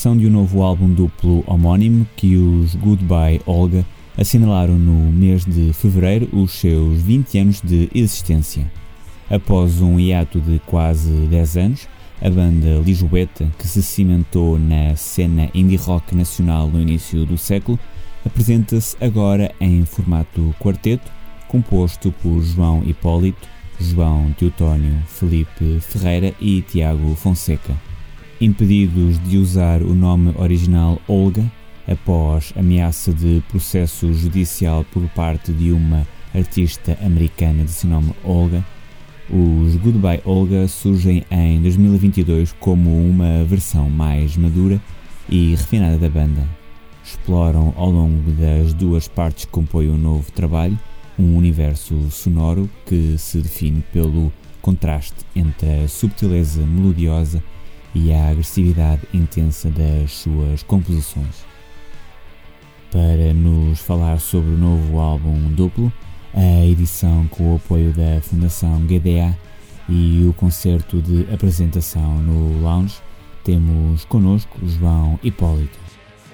edição de um novo álbum duplo homónimo que os Goodbye Olga assinalaram no mês de fevereiro os seus 20 anos de existência. Após um hiato de quase 10 anos, a banda lisboeta, que se cimentou na cena indie rock nacional no início do século, apresenta-se agora em formato quarteto, composto por João Hipólito, João Teutónio, Felipe Ferreira e Tiago Fonseca. Impedidos de usar o nome original Olga, após ameaça de processo judicial por parte de uma artista americana de seu nome Olga, os Goodbye Olga surgem em 2022 como uma versão mais madura e refinada da banda. Exploram ao longo das duas partes que compõem o um novo trabalho um universo sonoro que se define pelo contraste entre a subtileza melodiosa e a agressividade intensa das suas composições. Para nos falar sobre o novo álbum duplo, a edição com o apoio da Fundação GDA e o concerto de apresentação no Lounge, temos connosco João Hipólito.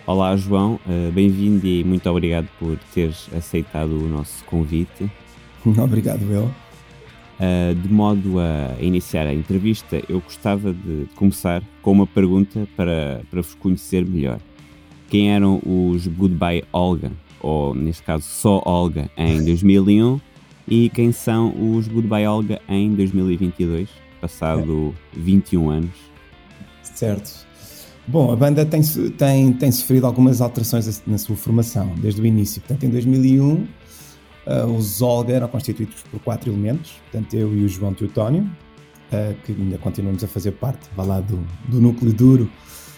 Olá João, eh, bem-vindo e muito obrigado por teres aceitado o nosso convite. Obrigado, eu. Eh, de modo a iniciar a entrevista, eu gostava de começar com uma pergunta para, para vos conhecer melhor. Quem eram os Goodbye Olga? ou neste caso só Olga, em 2001, e quem são os Goodbye Olga em 2022, passado é. 21 anos. Certo. Bom, a banda tem, tem, tem sofrido algumas alterações na sua formação desde o início. Portanto, em 2001, uh, eh, os Olga eram constituídos por quatro elementos, portanto, eu e o João Teutónio, uh, que ainda continuamos a fazer parte, vá lá, do, do núcleo duro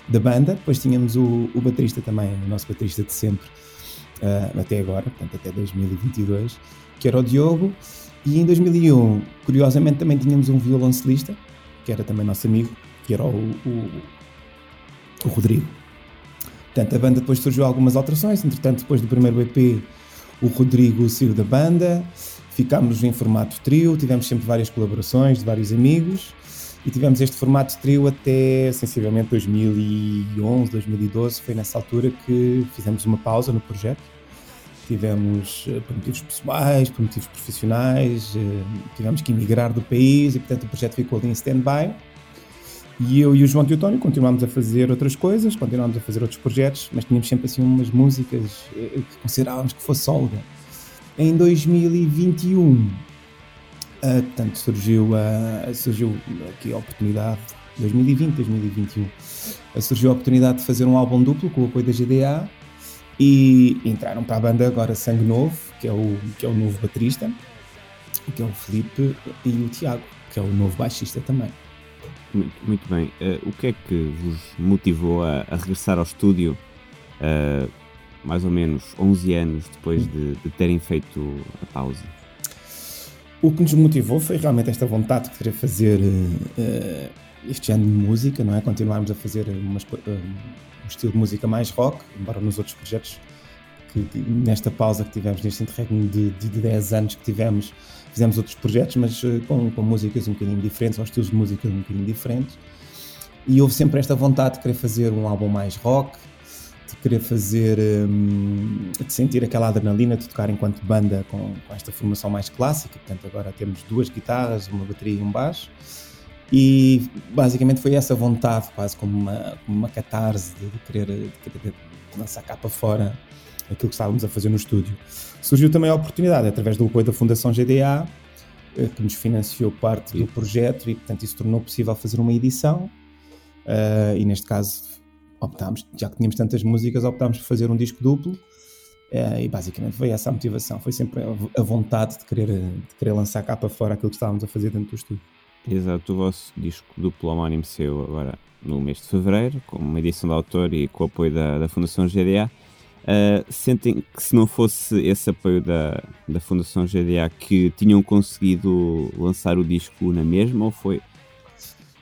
da banda. Depois tínhamos o, o baterista também, o nosso baterista de sempre, uh, até agora, portanto até 2022, que era o Diogo. E em 2001, curiosamente, também tínhamos um violoncelista, que era também nosso amigo, que era o, o, o Rodrigo. Portanto, a banda depois surgiu algumas alterações. Entretanto, depois do primeiro EP, o Rodrigo saiu da banda, ficámos em formato trio, tivemos sempre várias colaborações de vários amigos e tivemos este formato trio até sensivelmente 2011, 2012. Foi nessa altura que fizemos uma pausa no projeto. Tivemos, eh, por motivos pessoais, por motivos profissionais, eh, tivemos que emigrar do país e, portanto, o projeto ficou ali em stand-by. E eu e o João Teotónio continuámos a fazer outras coisas, continuámos a fazer outros projetos, mas tínhamos sempre assim umas músicas eh, que considerávamos que fosse Olga. Em 2021 Uh, portanto, surgiu, uh, surgiu aqui a oportunidade, 2020, 2021, uh, surgiu a oportunidade de fazer um álbum duplo com o apoio da GDA e entraram para a banda agora Sangue Novo, que é o, que é o novo baterista, que é o Felipe, e o Tiago, que é o novo baixista também. Muito, muito bem. Uh, o que é que vos motivou a, a regressar ao estúdio uh, mais ou menos 11 anos depois de, de terem feito a pausa? O que nos motivou foi realmente esta vontade de querer fazer uh, este género de música, não é? Continuarmos a fazer umas, um estilo de música mais rock, embora nos outros projetos, que, nesta pausa que tivemos, neste interregno de, de, de 10 anos que tivemos, fizemos outros projetos, mas uh, com, com músicas um bocadinho diferentes, ou estilos de música um bocadinho diferentes. E houve sempre esta vontade de querer fazer um álbum mais rock, de querer fazer, um, de sentir aquela adrenalina de tocar enquanto banda com, com, esta formação mais clássica. Portanto, agora temos duas guitarras, uma bateria e um baixo. E basicamente foi essa vontade, quase como uma, uma catarse de, de, querer, de querer lançar cá para fora aquilo que estávamos a fazer no estúdio. Surgiu também a oportunidade, através do apoio da Fundação GDA, eh, que nos financiou parte do projeto e, portanto, isso tornou possível fazer uma edição. Uh, e neste caso optámos, já que tínhamos tantas músicas, optámos por fazer um disco duplo. É, e basicamente foi essa a motivação, foi sempre a vontade de querer, de querer lançar cá para fora aquilo que estávamos a fazer dentro do estúdio. Exato, o vosso disco duplo homónimo saiu agora no mês de fevereiro, com uma edição de autor e com o apoio da, da Fundação GDA. Uh, sentem que se não fosse esse apoio da, da Fundação GDA que tinham conseguido lançar o disco na mesma ou foi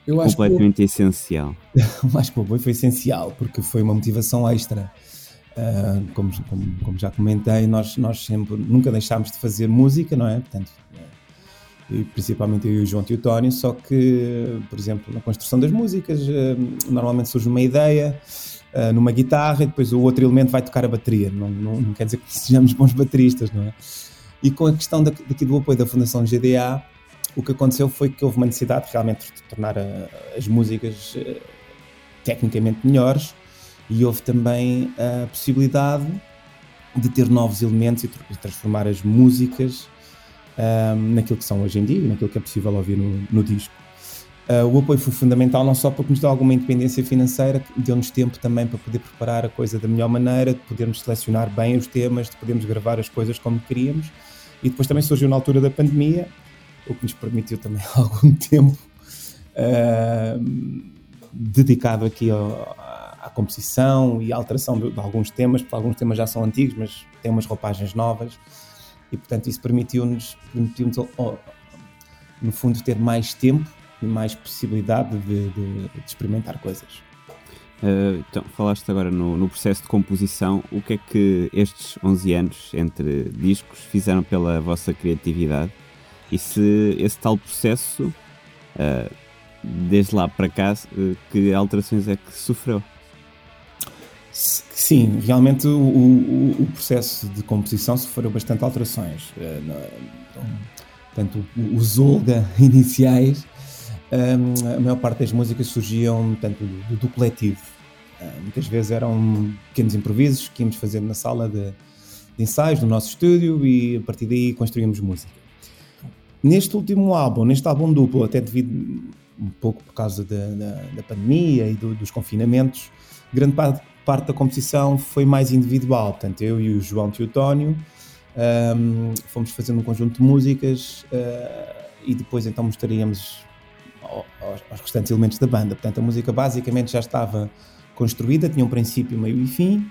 eu completamente que, essencial. acho que o apoio foi essencial, porque foi uma motivação extra. Uh, como, como, como, já comentei, nós, nós sempre nunca deixámos de fazer música, não é? Portanto, e principalmente eu e o João Teotónio, só que, por exemplo, na construção das músicas, eh, normalmente surge uma ideia uh, numa guitarra e depois o outro elemento vai tocar a bateria. Não, não, não quer dizer que sejamos bons bateristas, não é? E com a questão daqui do apoio da Fundação GDA, o que aconteceu foi que houve uma necessidade realmente de tornar a, as músicas uh, tecnicamente melhores e houve também a possibilidade de ter novos elementos e transformar as músicas um, naquilo que são hoje em dia e naquilo que é possível ouvir no, no disco. Uh, o apoio foi fundamental não só porque nos deu alguma independência financeira, deu-nos tempo também para poder preparar a coisa da melhor maneira, de podermos selecionar bem os temas, de podermos gravar as coisas como queríamos. E depois também surgiu na altura da pandemia, o que nos permitiu também algum tempo uh, dedicado aqui ao, à composição e à alteração de, de, alguns temas, porque alguns temas já são antigos, mas têm umas roupagens novas e portanto isso permitiu-nos, permitiu-nos no fundo ter mais tempo mais possibilidade de, de, de experimentar coisas. Uh, então, falaste agora no, no, processo de composição. O que é que estes 11 anos entre discos fizeram pela vossa criatividade? E se esse tal processo, uh, desde lá para cá, uh, que alterações é que sofreu? Sim, realmente o, o, o, processo de composição sofreu bastante alterações. Portanto, os Olga iniciais, a maior parte das músicas surgiam tanto do, do coletivo. Muitas vezes eram pequenos improvisos que íamos fazendo na sala de, de ensaios do nosso estúdio e a partir daí construímos música. Neste último álbum, neste álbum duplo, até devido um pouco por causa da, da, da pandemia e do, dos confinamentos, grande parte parte da composição foi mais individual, portanto, eu e o João Teotónio um, fomos fazendo um conjunto de músicas uh, e depois então mostraríamos aos, aos, restantes elementos da banda. Portanto, a música basicamente já estava construída, tinha um princípio, meio e fim,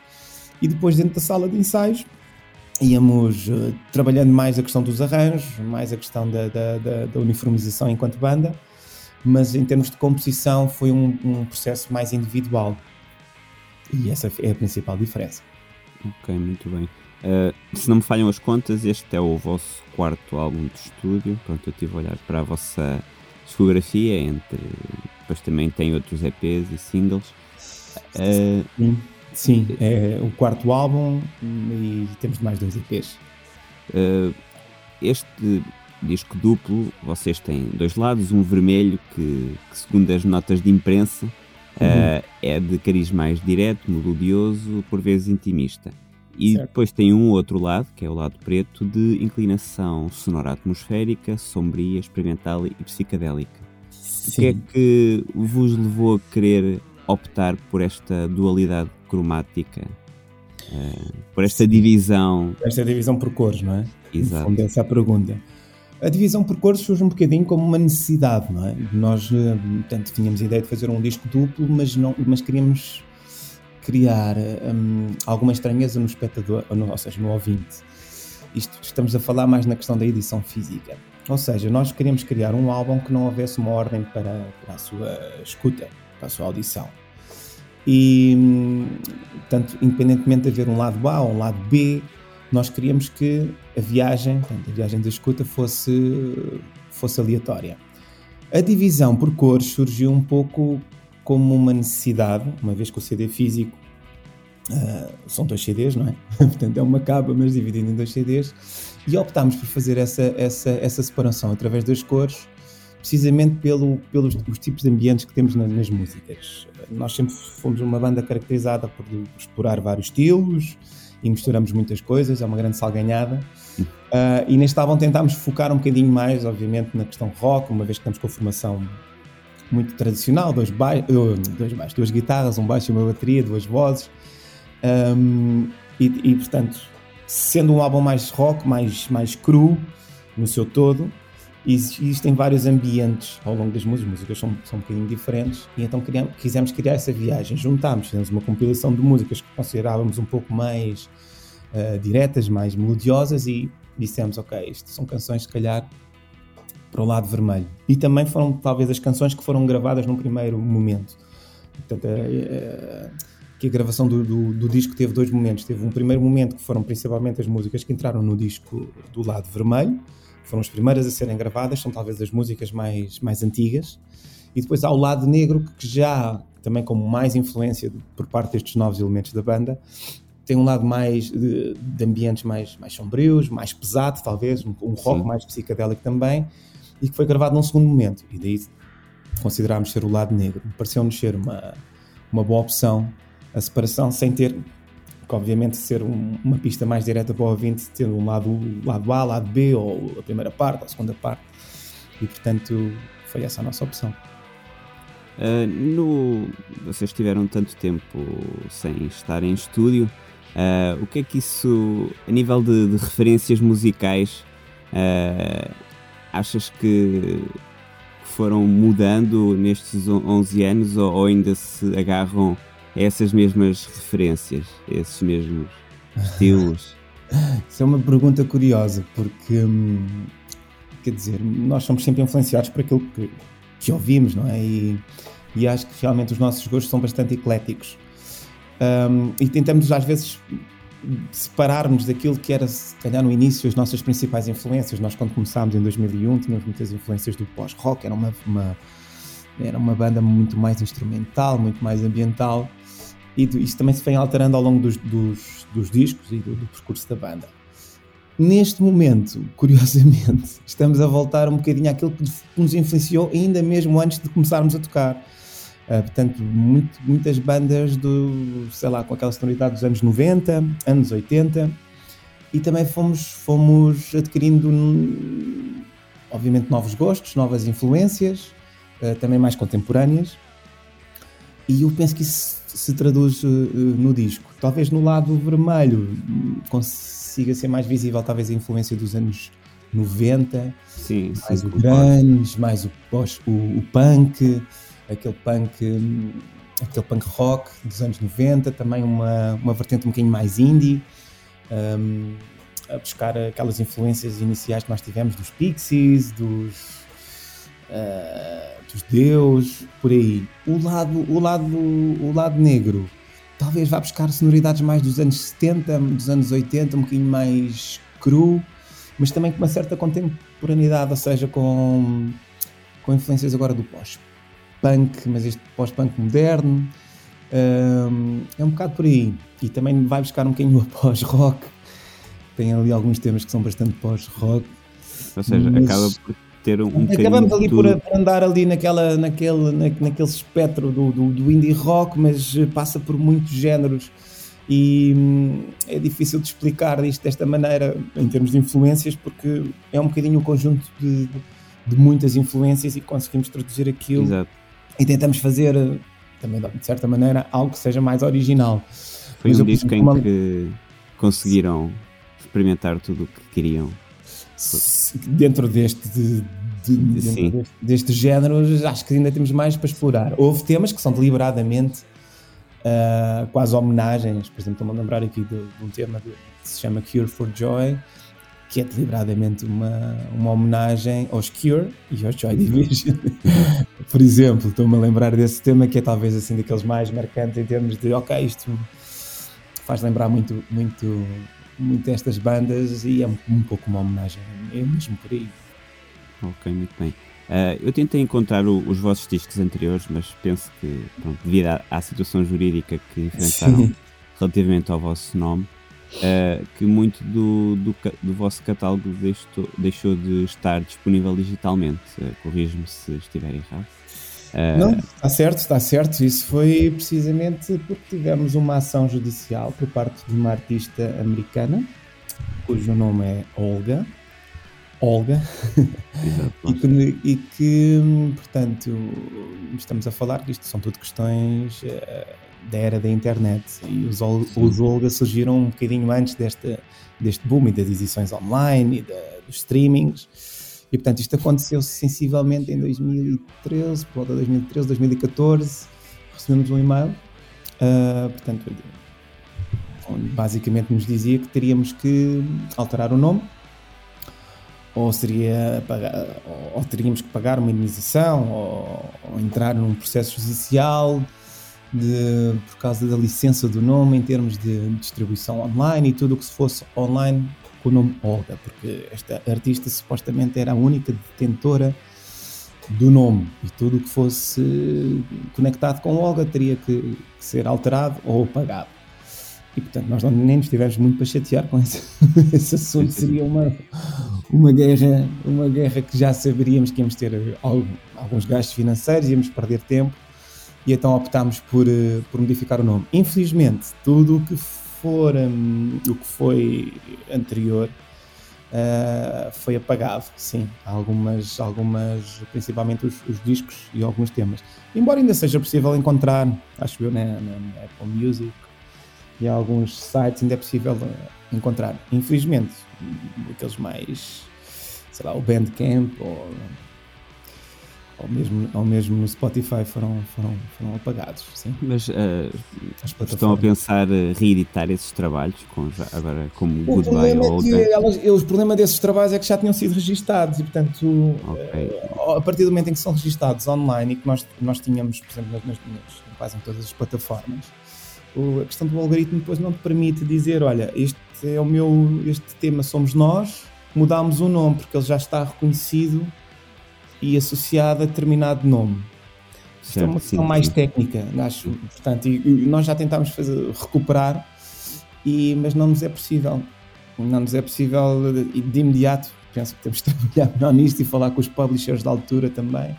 e depois dentro da sala de ensaios íamos uh, trabalhando mais a questão dos arranjos, mais a questão da, da, da, da, uniformização enquanto banda, mas em termos de composição foi um, um processo mais individual. E essa é a principal diferença. Ok, muito bem. Uh, se não me falham as contas, este é o vosso quarto álbum de estúdio. Pronto, eu estive a olhar para a vossa discografia, entre depois também tem outros EPs e singles. Uh, sim, sim, é o quarto álbum e temos mais dois EPs. Uh, este disco duplo, vocês têm dois lados, um vermelho que, que segundo as notas de imprensa, Uhum. Uh, é de cariz mais direto, melodioso, por vezes intimista. E certo. depois tem um outro lado, que é o lado preto, de inclinação sonora atmosférica, sombria, experimental e psicadélica. Sim. O que é que vos levou a querer optar por esta dualidade cromática? Uh, por esta Sim. divisão. Esta divisão por cores, não é? Exato. Fundo, essa é pergunta. A divisão por cores surge um bocadinho como uma necessidade, não é? Nós, eh, portanto, tínhamos a ideia de fazer um disco duplo, mas, não, mas queríamos criar um, alguma estranheza no espectador, ou seja, no ouvinte. Isto, estamos a falar mais na questão da edição física. Ou seja, nós queríamos criar um álbum que não houvesse uma ordem para, para a sua escuta, para a sua audição. E, hum, portanto, independentemente de haver um lado A ou um lado B, nós queríamos que a viagem, portanto, a viagem da escuta fosse, fosse aleatória. A divisão por cores surgiu um pouco como uma necessidade, uma vez que o CD físico uh, são dois CDs, não é? Portanto, é uma capa, mas dividida em dois CDs, e optámos por fazer essa, essa, essa separação através das cores, precisamente pelo, pelos os tipos de ambientes que temos na, nas músicas. Nós sempre fomos uma banda caracterizada por explorar vários estilos, e misturamos muitas coisas, é uma grande salganhada. Uh, e neste álbum tentámos focar um bocadinho mais, obviamente, na questão rock, uma vez que estamos com a formação muito tradicional, dois, ba dois baixos, duas guitarras, um baixo e uma bateria, duas vozes. Um, e, e, portanto, sendo um álbum mais rock, mais, mais cru no seu todo, existem vários ambientes ao longo das músicas, as músicas são, são um bocadinho diferentes, e então criamos, quisemos criar essa viagem. Juntámos, fizemos uma compilação de músicas que considerávamos um pouco mais uh, diretas, mais melodiosas, e dissemos: Ok, isto são canções, se calhar, para o lado vermelho. E também foram, talvez, as canções que foram gravadas num primeiro momento. Portanto, uh, que a gravação do, do, do, disco teve dois momentos. Teve um primeiro momento que foram principalmente as músicas que entraram no disco do lado vermelho, foram as primeiras a serem gravadas, são talvez as músicas mais, mais antigas. E depois há o lado negro, que já também como mais influência por parte destes novos elementos da banda, tem um lado mais de, de ambientes mais, mais sombrios, mais pesado, talvez, um, um rock Sim. mais psicadélico também, e que foi gravado num segundo momento. E daí considerámos ser o lado negro. Pareceu-nos ser uma, uma boa opção a separação, sem ter que, obviamente, ser um, uma pista mais direta para o ouvinte, tendo um lado, lado A, lado B, ou a primeira parte, ou a segunda parte. E, portanto, foi essa a nossa opção. Uh, no, vocês tiveram tanto tempo sem estar em estúdio. Uh, o que é que isso, a nível de, de referências musicais, uh, achas que foram mudando nestes 11 anos ou, ou ainda se agarram a essas mesmas referências, a esses mesmos estilos? Isso é uma pergunta curiosa, porque hum, quer dizer, nós somos sempre influenciados por aquilo que, que ouvimos, não é? E, e acho que realmente os nossos gostos são bastante ecléticos. Um, e tentamos às vezes separarmos daquilo que era, se calhar, no início, as nossas principais influências. Nós, quando começámos em 2001, tínhamos muitas influências do pós-rock, era uma, uma, era uma banda muito mais instrumental, muito mais ambiental, e isso também se vem alterando ao longo dos, dos, dos discos e do, do, percurso da banda. Neste momento, curiosamente, estamos a voltar um bocadinho àquilo que nos influenciou ainda mesmo antes de começarmos a tocar Uh, portanto, muito, muitas bandas do, sei lá, com aquela sonoridade dos anos 90, anos 80, e também fomos, fomos adquirindo, obviamente, novos gostos, novas influências, uh, também mais contemporâneas, e eu penso que isso se traduz uh, no disco. Talvez no lado vermelho consiga ser mais visível, talvez a influência dos anos 90, sim, mais sim, o grunge, mais o, o, o punk, aquele punk, aquele punk rock dos anos 90, também uma, uma vertente um bocadinho mais indie, um, a buscar aquelas influências iniciais que nós tivemos dos Pixies, dos, uh, dos Deus, por aí. O lado, o lado, o lado negro talvez vá buscar sonoridades mais dos anos 70, dos anos 80, um bocadinho mais cru, mas também com uma certa contemporaneidade, ou seja, com, com influências agora do pós punk, mas este pós-punk moderno. Um, é um bocado por aí. E também vai buscar um bocadinho a pós-rock. Tem ali alguns temas que são bastante pós-rock. Ou seja, mas... acaba por ter um, um Acabamos ali por, por, andar ali naquela, naquele, na, naquele espectro do, do, do, indie rock, mas passa por muitos géneros. E hum, é difícil de explicar isto desta maneira, em termos de influências, porque é um bocadinho o um conjunto de, de, muitas influências e conseguimos traduzir aquilo Exato e tentamos fazer, eh, também de certa maneira, algo que seja mais original. Foi Mas um disco em uma... que conseguiram experimentar tudo o que queriam. Dentro deste, de, de, dentro deste género, acho que ainda temos mais para explorar. Houve temas que são deliberadamente uh, quase homenagens, por exemplo, estou-me a lembrar aqui de, de um tema que se chama Cure for Joy, que é deliberadamente uma, uma homenagem aos Cure e aos Joy Division. Por exemplo, estou-me a lembrar desse tema que é talvez assim daqueles mais marcantes em termos de, ok, isto faz lembrar muito, muito, muito estas bandas e é um, um pouco uma homenagem, é mesmo por aí. Ok, muito bem. Uh, eu tentei encontrar o, os vossos discos anteriores, mas penso que, pronto, devido à, à situação jurídica que enfrentaram Sim. relativamente ao vosso nome, uh, que muito do, do, do, vosso catálogo deixou, deixou de estar disponível digitalmente. Uh, Corrijo-me se estiver errado. Uh, Não, está certo, está certo. Isso foi precisamente porque tivemos uma ação judicial por parte de uma artista americana, cujo nome é Olga. Olga, e, que, e, que, portanto, estamos a falar que isto são tudo questões da era da internet. E os, os Olga surgiram um bocadinho antes deste, deste boom e das edições online e da, dos streamings. E portanto isto aconteceu sensivelmente em 2013, por volta de 2013, 2014 recebemos um e-mail uh, portanto onde basicamente nos dizia que teríamos que alterar o nome ou seria ou, ou teríamos que pagar uma indenização ou, ou entrar num processo judicial de, por causa da licença do nome em termos de distribuição online e tudo o que se fosse online com o nome Olga, porque esta artista supostamente era a única detentora do nome e tudo o que fosse conectado com Olga teria que, que ser alterado ou apagado. E portanto, nós não, nem nos tivemos muito para chatear com esse, esse assunto. Seria uma, uma, guerra, uma guerra que já saberíamos que íamos ter alguns gastos financeiros, íamos perder tempo e então optámos por, eh, por modificar o nome. Infelizmente, tudo o que for um, o que foi anterior uh, foi apagado, sim. Algumas, algumas principalmente os, os, discos e alguns temas. Embora ainda seja possível encontrar, acho eu, na, na Apple Music e alguns sites ainda é possível eh, encontrar. Infelizmente, aqueles mais, sei lá, o Bandcamp ou ou mesmo, ou mesmo no Spotify foram, foram, foram apagados. Sim. Mas uh, estão a pensar reeditar esses trabalhos com, agora como o Goodbye ou é elas, O problema desses trabalhos é que já tinham sido registados e, portanto, okay. uh, a partir do momento em que são registados online e que nós, nós tínhamos, por exemplo, nas, nas, quase em todas as plataformas, o, a questão do algoritmo depois não te permite dizer: olha, este é o meu, este tema somos nós, mudámos o nome porque ele já está reconhecido e associada a determinado nome. Isto é uma questão mais sim. técnica, acho. Portanto, e, e nós já tentámos fazer, recuperar, e, mas não nos é possível. Não nos é possível de, de imediato. Penso que temos de trabalhar melhor nisto e falar com os publishers da altura também.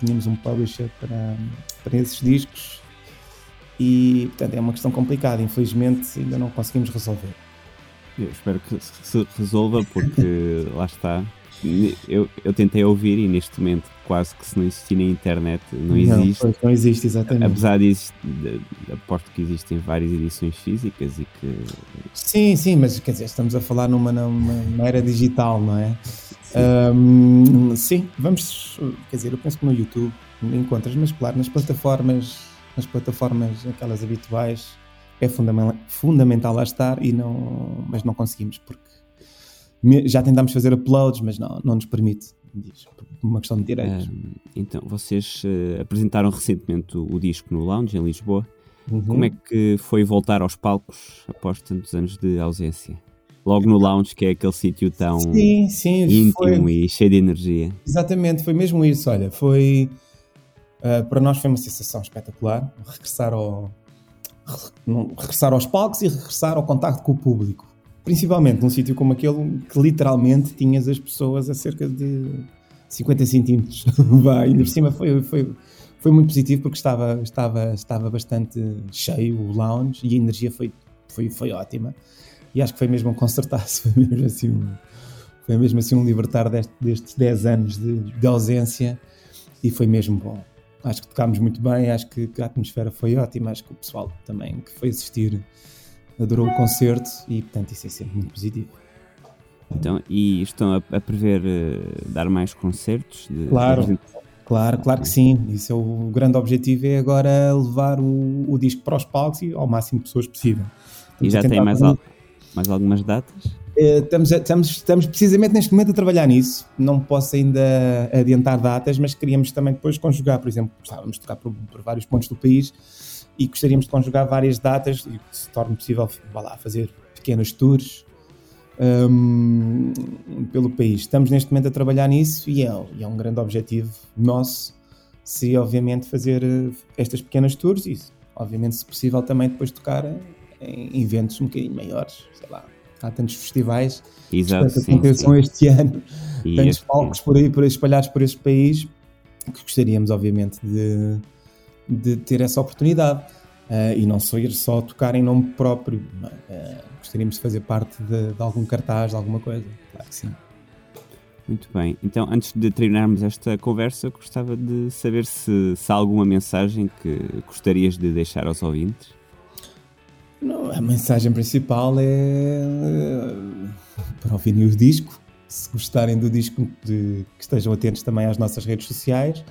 Tínhamos um publisher para, para esses discos e, portanto, é uma questão complicada. Infelizmente, ainda não conseguimos resolver. Eu espero que se resolva, porque lá está, eu, eu tentei ouvir e neste momento quase que se não existir na internet não existe. Não, não existe, exatamente. Apesar disso, aposto que existem várias edições físicas e que. Sim, sim, mas quer dizer, estamos a falar numa, numa, numa era digital, não é? Sim. Um, sim, vamos. Quer dizer, eu penso que no YouTube encontras, mas claro, nas plataformas, nas plataformas aquelas habituais é fundamental, fundamental lá estar e não, mas não conseguimos porque já tentámos fazer uploads, mas não, não nos permite. Uma questão de direitos. então, vocês uh, apresentaram recentemente o, o, disco no Lounge, em Lisboa. Uhum. Como é que foi voltar aos palcos após tantos anos de ausência? Logo no Lounge, que é aquele sítio tão sim, sim, íntimo foi... e cheio de energia. Exatamente, foi mesmo isso. Olha, foi. Uh, para nós foi uma sensação espetacular regressar ao, regressar aos palcos e regressar ao contacto com o público. Principalmente num sítio como aquele que literalmente tinhas as pessoas a cerca de 50 centímetros. Vai, ainda por cima foi, foi, foi muito positivo porque estava, estava, estava bastante cheio o lounge e a energia foi, foi, foi ótima. E acho que foi mesmo um concertar-se, foi mesmo assim um, foi mesmo assim um libertar deste, destes 10 anos de, de ausência e foi mesmo bom. Acho que tocámos muito bem, acho que, a atmosfera foi ótima, acho que o pessoal também que foi assistir adorou o concerto e, portanto, isso é sempre muito positivo. Então, e estão a, a prever uh, dar mais concertos? De, claro, de... claro, claro que sim. Isso é o grande objetivo é agora levar o, o disco para os palcos e ao máximo de pessoas possível. Estamos e já tem mais, al mais algumas datas? Uh, estamos, estamos, estamos precisamente neste momento a trabalhar nisso. Não posso ainda adiantar datas, mas queríamos também depois conjugar, por exemplo, gostávamos de tocar por, por vários pontos do país e gostaríamos de conjugar várias datas e que se torne possível vá lá, fazer pequenos tours um, pelo país. Estamos neste momento a trabalhar nisso e é, é um grande objetivo nosso se obviamente fazer eh, estas pequenas tours e obviamente se possível também depois tocar em eventos um bocadinho maiores, sei lá, há tantos festivais Exato, que aconteçam este ano, e tantos este palcos por aí por espalhados por este país que gostaríamos obviamente de de ter essa oportunidade. Uh, e não só ir só tocar em nome próprio. Uh, gostaríamos de fazer parte de, de, algum cartaz, de alguma coisa. Claro que sim. Muito bem. Então, antes de terminarmos esta conversa, gostava de saber se, se há alguma mensagem que gostarias de deixar aos ouvintes. Não, a mensagem principal é uh, para ouvirem o disco. Se gostarem do disco, de, que estejam atentos também às nossas redes sociais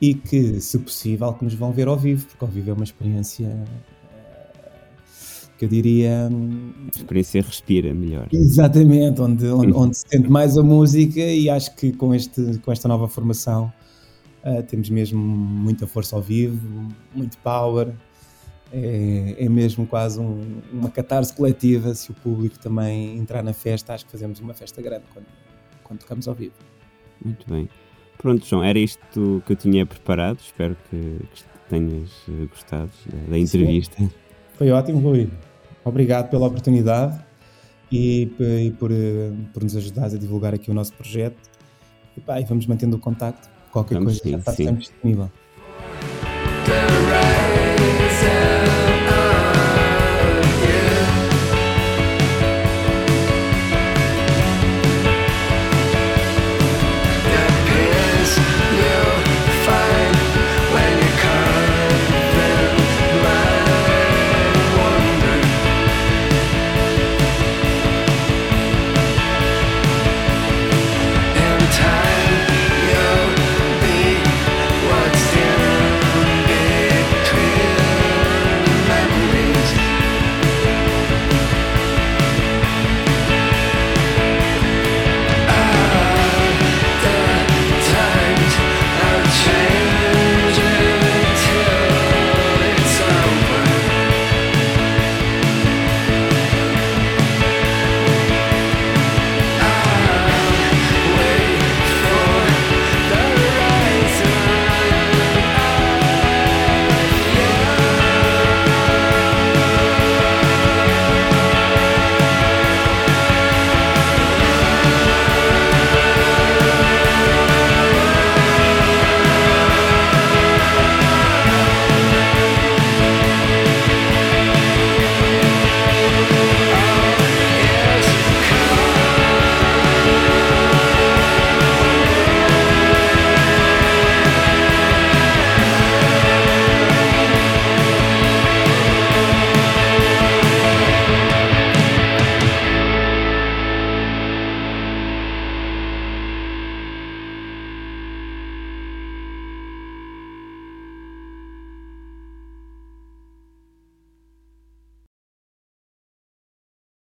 e que, se possível, que nos vão ver ao vivo, porque ao vivo é uma experiência eh, que eu diria. Hum, experiência respira melhor. Exatamente, onde, onde, onde, se sente mais a música e acho que com, este, com esta nova formação uh, temos mesmo muita força ao vivo, muito power é, é mesmo quase um, uma catarse coletiva. Se o público também entrar na festa, acho que fazemos uma festa grande quando, quando tocamos ao vivo. Muito bem. Pronto, João, era isto que eu tinha preparado. Espero que, que tenhas eh, gostado da, da entrevista. Sim. Foi ótimo, Rui. Obrigado pela oportunidade e, e por, eh, por, nos ajudares a divulgar aqui o nosso projeto. E, pá, e vamos mantendo o contacto. Qualquer vamos coisa sim, já está sim. sempre disponível.